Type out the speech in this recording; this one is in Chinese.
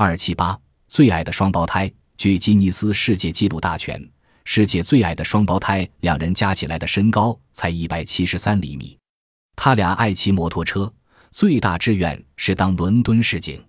二七八最矮的双胞胎，据吉尼斯世界纪录大全，世界最矮的双胞胎两人加起来的身高才一百七十三厘米。他俩爱骑摩托车，最大志愿是当伦敦市警。